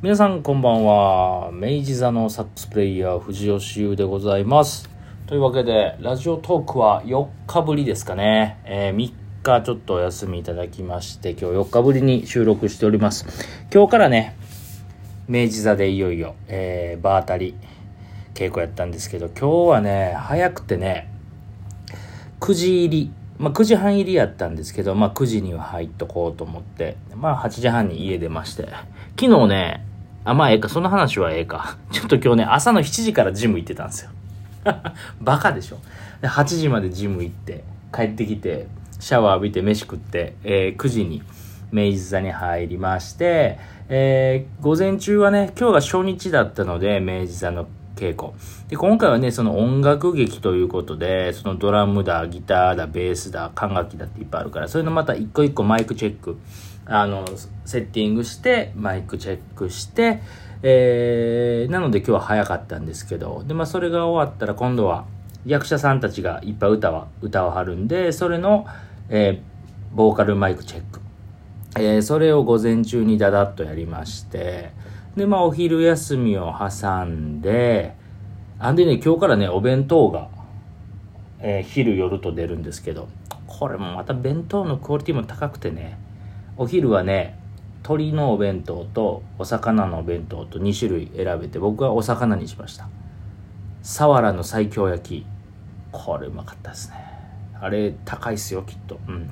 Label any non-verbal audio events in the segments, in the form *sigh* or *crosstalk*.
皆さんこんばんは。明治座のサックスプレイヤー藤吉優でございます。というわけで、ラジオトークは4日ぶりですかね。えー3日ちょっとお休みいただきまして、今日4日ぶりに収録しております。今日からね、明治座でいよいよ、えー、場当たり稽古やったんですけど、今日はね、早くてね、9時入り、まあ、9時半入りやったんですけど、まあ、9時には入っとこうと思って、まあ、8時半に家出まして、昨日ね、あ、まあ、ええか、その話はええか。*laughs* ちょっと今日ね、朝の7時からジム行ってたんですよ。*laughs* バカでしょ。で、8時までジム行って、帰ってきて、シャワー浴びて飯食って、えー9時に明治座に入りまして、えー午前中はね、今日が初日だったので、明治座の稽古。で、今回はね、その音楽劇ということで、そのドラムだ、ギターだ、ベースだ、管楽器だっていっぱいあるから、それのまた一個一個マイクチェック、あの、セッティングして、マイクチェックして、えー、なので今日は早かったんですけど、で、まあそれが終わったら今度は役者さんたちがいっぱい歌は、歌を張るんで、それの、えー、ボーカルマイクチェック。えーそれを午前中にダダッとやりまして、で、まあ、お昼休みを挟んで、あんでね、今日からね、お弁当が、えー昼夜と出るんですけど、これもまた弁当のクオリティも高くてね、お昼はね、鶏のお弁当とお魚のお弁当と2種類選べて、僕はお魚にしました。サワラの西京焼き。これうまかったですね。あれ、高いっすよ、きっと。うん。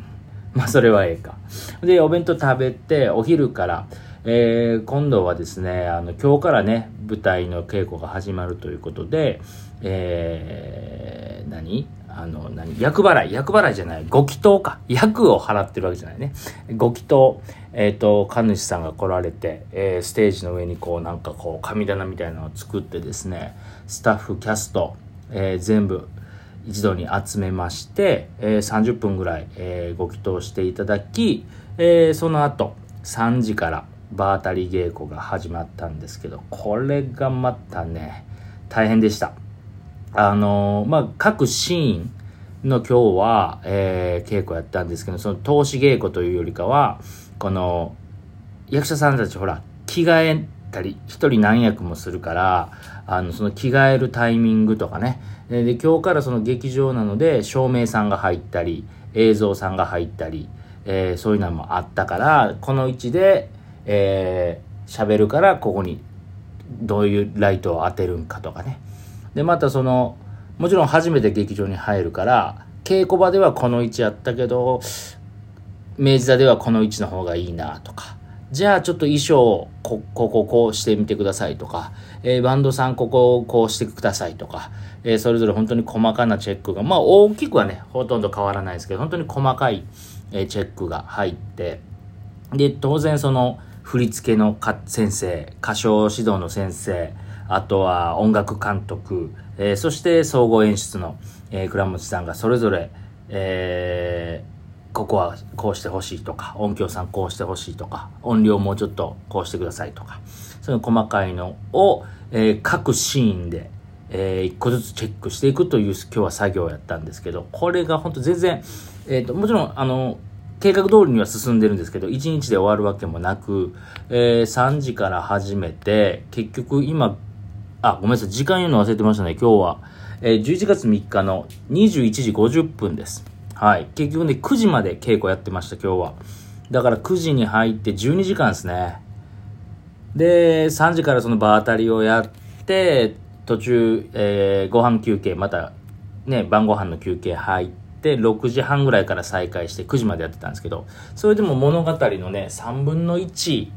まあ、それはええか。で、お弁当食べて、お昼から、えー今度はですね、あの、今日からね、舞台の稽古が始まるということで、えー何？あの、何？役払い、役払いじゃない、ご祈祷か。役を払ってるわけじゃないね。ご祈祷、えっ、と、神主さんが来られて、えーステージの上にこう、なんかこう、神棚みたいなのを作ってですね、スタッフ、キャスト、えー全部、一度に集めまして、えー30分ぐらい、えーご祈祷していただき、えーその後3時から場当たり稽古が始まったんですけどこれがまたね大変でした。あのまあ各シーンの今日は、えー稽古やったんですけどその投資稽古というよりかはこの役者さんたちほら着替えたり一人何役もするからあのその着替えるタイミングとかね。でで今日からその劇場なので照明さんが入ったり映像さんが入ったり、えーそういうのもあったからこの位置でえー喋、るからここにどういうライトを当てるんかとかね。でまたそのもちろん初めて劇場に入るから稽古場ではこの位置やったけど明治座ではこの位置の方がいいなとか。じゃあちょっと衣装をここここうしてみてくださいとか、えーバンドさんここをこうしてくださいとか、えーそれぞれ本当に細かなチェックがまあ大きくはねほとんど変わらないですけど本当に細かい、えチェックが入って。で当然その振り付けの先生歌唱指導の先生あとは音楽監督、えーそして総合演出の、えー倉持さんがそれぞれ、えーここはこうしてほしいとか音響さんこうしてほしいとか音量もうちょっとこうしてくださいとかそういう細かいのを、えー各シーンで、えー一個ずつチェックしていくという今日は作業をやったんですけどこれが本当全然、えーともちろんあの計画通りには進んでるんですけど、1日で終わるわけもなく、えー3時から始めて、結局今、あ、ごめんなさい、時間言うの忘れてましたね、今日は。えー11月3日の21時50分です。はい。結局ね、9時まで稽古やってました、今日は。だから9時に入って12時間ですね。で、3時からその場当たりをやって、途中、えーご飯休憩、また、ね、晩ご飯の休憩入って、6時半ぐらいから再開して9時までやってたんですけど、それでも物語のね、3分の1終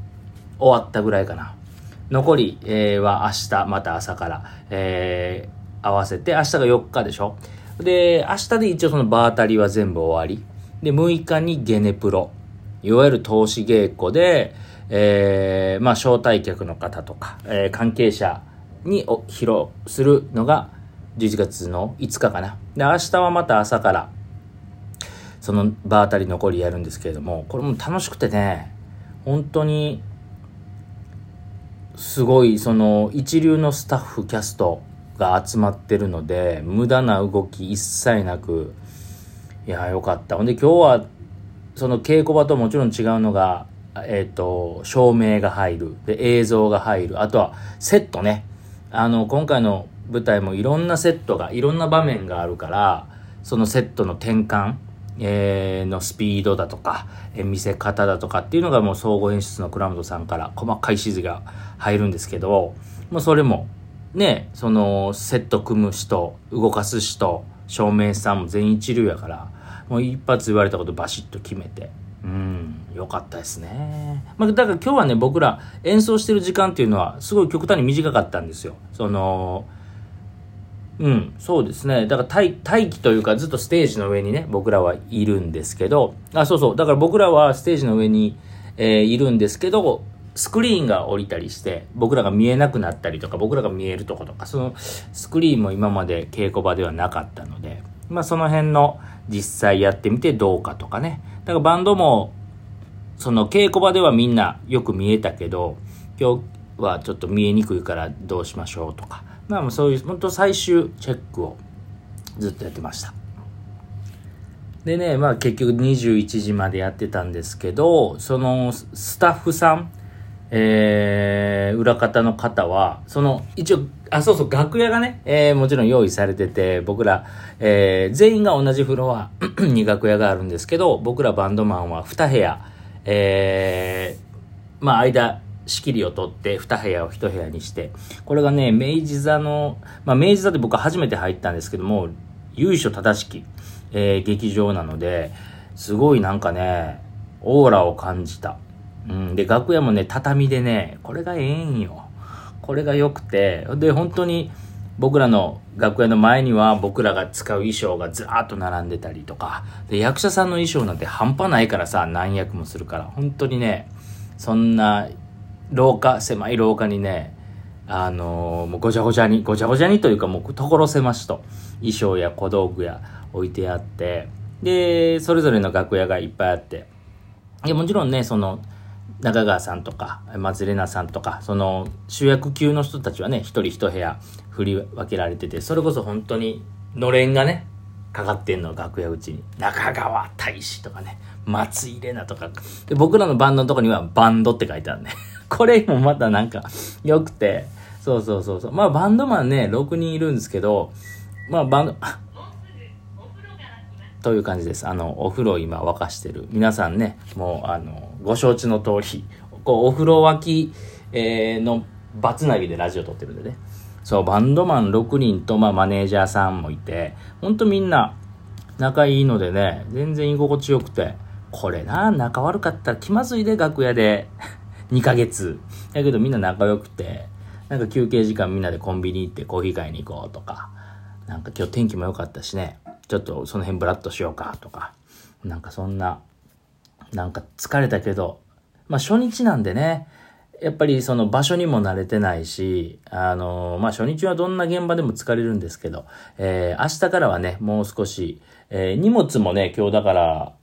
わったぐらいかな。残り、えーは明日、また朝から、えー合わせて、明日が4日でしょで、明日で一応その場当たりは全部終わり。で、6日にゲネプロ。いわゆる投資稽古で、えーまあ、招待客の方とか、えー関係者にお披露するのが11月の5日かな。で、明日はまた朝から、その場当たり残りやるんですけれども、これも楽しくてね、本当に、すごい、その、一流のスタッフ、キャストが集まってるので、無駄な動き一切なく、いや、よかった。ほんで今日は、その稽古場ともちろん違うのが、えっ、と、照明が入る。で、映像が入る。あとは、セットね。あの、今回の舞台もいろんなセットが、いろんな場面があるから、そのセットの転換、えー、のスピードだとか、えー、見せ方だとかっていうのがもう総合演出の倉本さんから細かい指示が入るんですけど、もうそれも、ね、その、セット組む人、動かす人、照明さんも全員一流やから、もう一発言われたことバシッと決めて、うん、よかったですね。まあ、だから今日はね、僕ら演奏してる時間っていうのは、すごい極端に短かったんですよ。その、うん、そうですね。だから待待機というかずっとステージの上にね、僕らはいるんですけど、あ、そうそう。だから僕らはステージの上に、えー、いるんですけど、スクリーンが降りたりして、僕らが見えなくなったりとか、僕らが見えるとことか、そのスクリーンも今まで稽古場ではなかったので、まあその辺の実際やってみてどうかとかね。だからバンドも、その稽古場ではみんなよく見えたけど、今日はちょっと見えにくいからどうしましょうとか。まあそういう、本当最終チェックをずっとやってました。でね、まあ結局21時までやってたんですけど、そのスタッフさん、えー、裏方の方は、その、一応、あ、そうそう、楽屋がね、えー、もちろん用意されてて、僕ら、えー、全員が同じフロア *clears throat* に楽屋があるんですけど、僕らバンドマンは2部屋、えー、まあ間、仕切りを取って2部屋を1部屋にして、これがね、明治座の、まあ明治座で僕は初めて入ったんですけども、由緒正しき、えー、劇場なので、すごいなんかね、オーラを感じた。うん、で、楽屋もね、畳でね、これがええんよ。これが良くて、で、本当に僕らの楽屋の前には僕らが使う衣装がずらーっと並んでたりとか、で、役者さんの衣装なんて半端ないからさ、何役もするから、本当にね、そんな廊下、狭い廊下にね、あのー、もうごちゃごちゃに、ごちゃごちゃにというかもう所狭しと、衣装や小道具や置いてあって、で、それぞれの楽屋がいっぱいあって、いや、もちろんね、その、中川さんとか、松玲奈さんとか、その主役級の人たちはね、一人一部屋振り分けられてて、それこそ本当に、のれんがね、かかってんの、楽屋うちに。中川大使とかね、松井玲奈とか。で、僕らのバンドのとこにはバンドって書いてあるね。*laughs* これもまたなんか良くて、そうそうそうそう。まあバンドマンね、6人いるんですけど、まあバンド、という感じです。あの、お風呂今沸かしてる。皆さんね、もうあの、ご承知の通り、こう、お風呂沸き、えー、のバツナギでラジオ撮ってるんでね。そう、バンドマン6人と、まあマネージャーさんもいて、ほんとみんな仲いいのでね、全然居心地よくて、これな、仲悪かったら気まずいで、楽屋で。2ヶ月。だけどみんな仲良くて、なんか休憩時間みんなでコンビニ行ってコーヒー買いに行こうとか、なんか今日天気も良かったしね、ちょっとその辺ブラッとしようかとか、なんかそんな、なんか疲れたけど、まあ初日なんでね、やっぱりその場所にも慣れてないし、あのー、まあ、初日はどんな現場でも疲れるんですけど、えー、明日からはね、もう少し、えー、荷物もね、今日だから、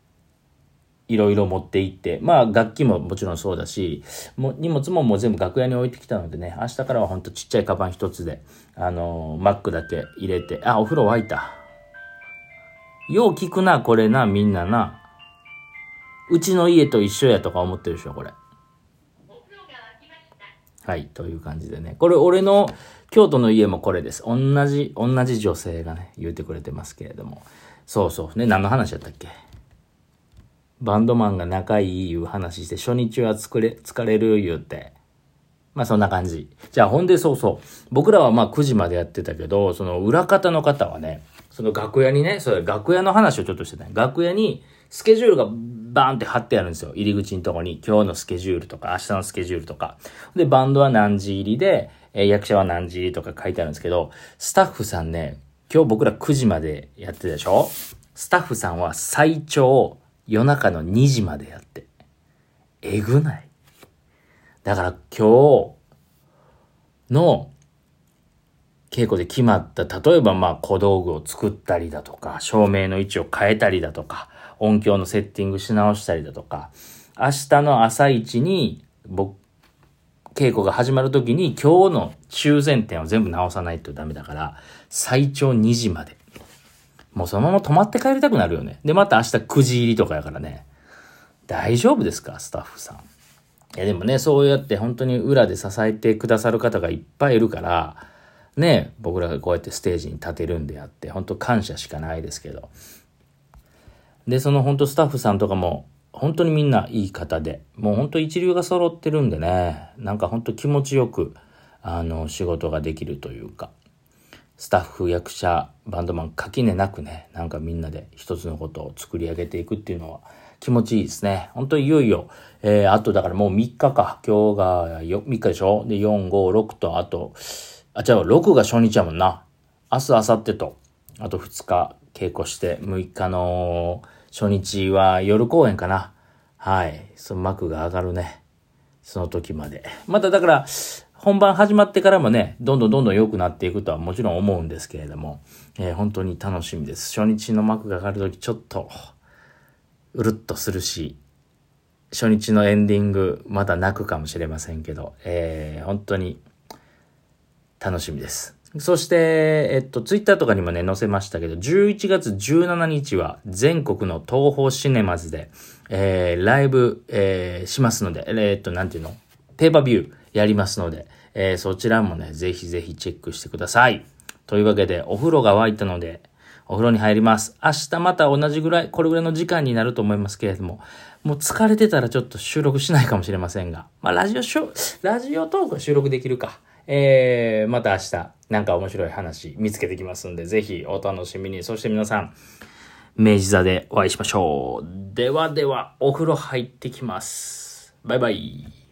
いろいろ持って行って、まあ楽器ももちろんそうだし、も荷物ももう全部楽屋に置いてきたのでね、明日からはほんとちっちゃいカバン一つで、あのー、マックだけ入れて、あ、お風呂沸いた。よう聞くな、これな、みんなな。うちの家と一緒やとか思ってるでしょ、これ。はい、という感じでね。これ、俺の京都の家もこれです。同じ、同じ女性がね、言うてくれてますけれども。そうそうね、何の話やったっけ？バンドマンが仲いいいう話して、初日は作れ、疲れる言うて。まあそんな感じ。じゃあほんでそうそう。僕らはまあ9時までやってたけど、その裏方の方はね、その楽屋にね、それ楽屋の話をちょっとしてた、ね、楽屋にスケジュールがバーンって貼ってあるんですよ。入り口のとこに今日のスケジュールとか明日のスケジュールとか。で、バンドは何時入りで、えー、役者は何時入りとか書いてあるんですけど、スタッフさんね、今日僕ら9時までやってたでしょ？スタッフさんは最長夜中の2時までやって。えぐないだから今日の稽古で決まった、例えばまあ小道具を作ったりだとか、照明の位置を変えたりだとか、音響のセッティングし直したりだとか、明日の朝一に、僕、稽古が始まる時に今日の修繕点を全部直さないとダメだから、最長2時まで。もうそのまま泊まって帰りたくなるよね。で、また明日9時入りとかやからね。大丈夫ですか？スタッフさん。いやでもね、そうやって本当に裏で支えてくださる方がいっぱいいるから、ね、僕らがこうやってステージに立てるんであって、本当感謝しかないですけど。で、その本当スタッフさんとかも、本当にみんないい方で、もう本当一流が揃ってるんでね、なんか本当気持ちよく、あの、仕事ができるというか、スタッフ、役者、バンドマン、垣根なくね、なんかみんなで一つのことを作り上げていくっていうのは気持ちいいですね。本当にいよいよ、えー、あとだからもう3日か。今日が3日でしょ？で、4、5、6と、あと、あ、違う、6が初日やもんな。明日、明後日と、あと2日稽古して、6日の初日は夜公演かな。はい。その幕が上がるね。その時まで。まただから、本番始まってからもね、どんどんどんどん良くなっていくとはもちろん思うんですけれども、えー、本当に楽しみです。初日の幕が上がる時ちょっと、うるっとするし、初日のエンディング、まだ泣くかもしれませんけど、えー、本当に楽しみです。そして、えっと、ツイッターとかにもね、載せましたけど、11月17日は全国の東宝シネマズで、えー、ライブ、えー、しますので、えー、っと、なんていうの？ペーパービューやりますので、えー、そちらもね、ぜひぜひチェックしてください。というわけで、お風呂が沸いたので、お風呂に入ります。明日また同じぐらい、これぐらいの時間になると思いますけれども、もう疲れてたらちょっと収録しないかもしれませんが、まあ、ラジオショ、ラジオトークは収録できるか。えー、また明日、なんか面白い話見つけてきますんで、ぜひお楽しみに。そして皆さん、明治座でお会いしましょう。ではでは、お風呂入ってきます。バイバイ。